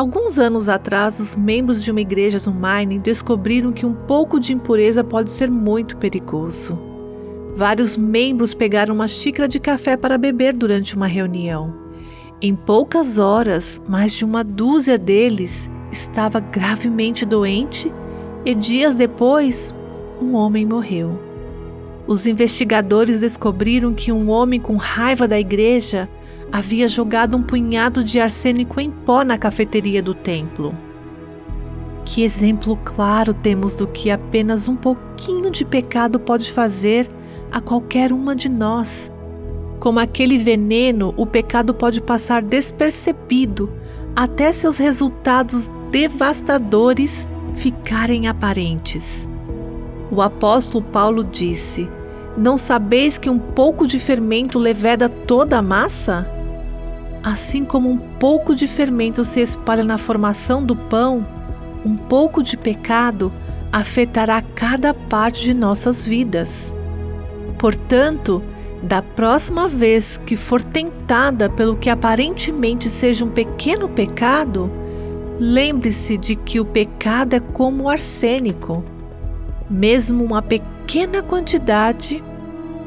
Alguns anos atrás, os membros de uma igreja no Maine descobriram que um pouco de impureza pode ser muito perigoso. Vários membros pegaram uma xícara de café para beber durante uma reunião. Em poucas horas, mais de uma dúzia deles estava gravemente doente e dias depois, um homem morreu. Os investigadores descobriram que um homem com raiva da igreja havia jogado um punhado de arsênico em pó na cafeteria do templo. Que exemplo claro temos do que apenas um pouquinho de pecado pode fazer a qualquer uma de nós. Como aquele veneno, o pecado pode passar despercebido até seus resultados devastadores ficarem aparentes. O apóstolo Paulo disse: Não sabeis que um pouco de fermento leveda toda a massa? Assim como um pouco de fermento se espalha na formação do pão, um pouco de pecado afetará cada parte de nossas vidas. Portanto, da próxima vez que for tentada pelo que aparentemente seja um pequeno pecado, lembre-se de que o pecado é como o arsênico. Mesmo uma pequena quantidade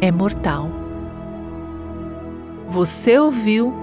é mortal. Você ouviu